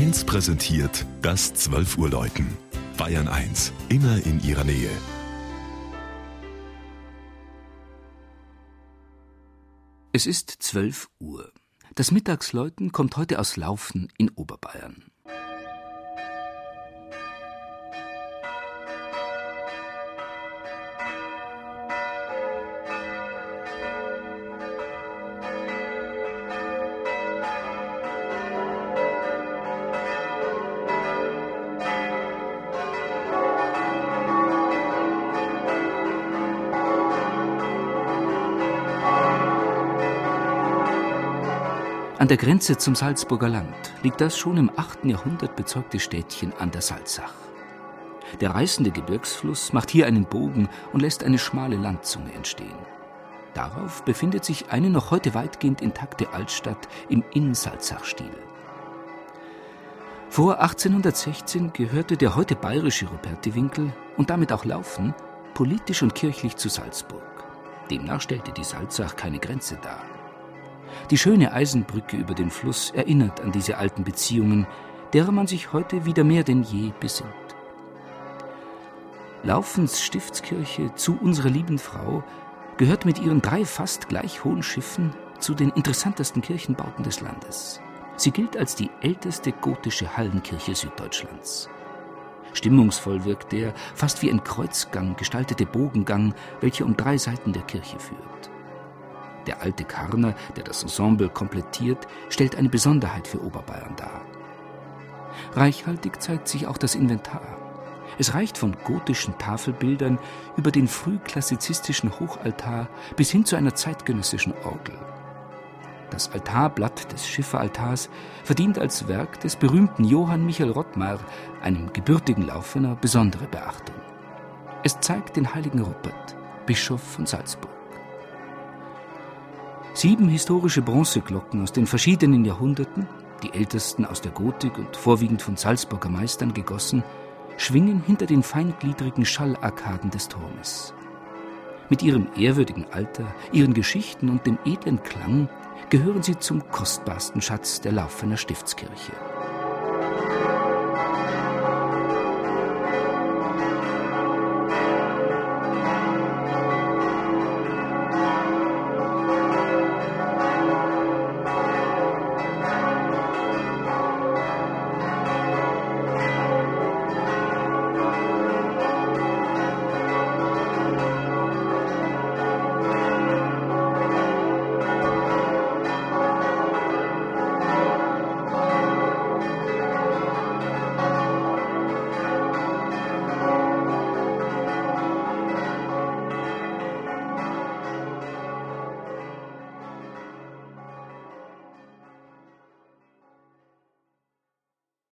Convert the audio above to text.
1 präsentiert das 12 Uhr Läuten. Bayern 1, immer in ihrer Nähe. Es ist 12 Uhr. Das Mittagsläuten kommt heute aus Laufen in Oberbayern. An der Grenze zum Salzburger Land liegt das schon im 8. Jahrhundert bezeugte Städtchen an der Salzach. Der reißende Gebirgsfluss macht hier einen Bogen und lässt eine schmale Landzunge entstehen. Darauf befindet sich eine noch heute weitgehend intakte Altstadt im Innsalzach-Stil. Vor 1816 gehörte der heute bayerische Rupertiwinkel und damit auch Laufen politisch und kirchlich zu Salzburg. Demnach stellte die Salzach keine Grenze dar. Die schöne Eisenbrücke über den Fluss erinnert an diese alten Beziehungen, derer man sich heute wieder mehr denn je besinnt. Laufens Stiftskirche zu unserer lieben Frau gehört mit ihren drei fast gleich hohen Schiffen zu den interessantesten Kirchenbauten des Landes. Sie gilt als die älteste gotische Hallenkirche Süddeutschlands. Stimmungsvoll wirkt der fast wie ein Kreuzgang gestaltete Bogengang, welcher um drei Seiten der Kirche führt. Der alte Karner, der das Ensemble komplettiert, stellt eine Besonderheit für Oberbayern dar. Reichhaltig zeigt sich auch das Inventar. Es reicht von gotischen Tafelbildern über den frühklassizistischen Hochaltar bis hin zu einer zeitgenössischen Orgel. Das Altarblatt des Schifferaltars verdient als Werk des berühmten Johann Michael Rottmar, einem gebürtigen Laufener, besondere Beachtung. Es zeigt den heiligen Rupert, Bischof von Salzburg. Sieben historische Bronzeglocken aus den verschiedenen Jahrhunderten, die ältesten aus der Gotik und vorwiegend von Salzburger Meistern gegossen, schwingen hinter den feingliedrigen Schallarkaden des Turmes. Mit ihrem ehrwürdigen Alter, ihren Geschichten und dem edlen Klang gehören sie zum kostbarsten Schatz der Laufener Stiftskirche.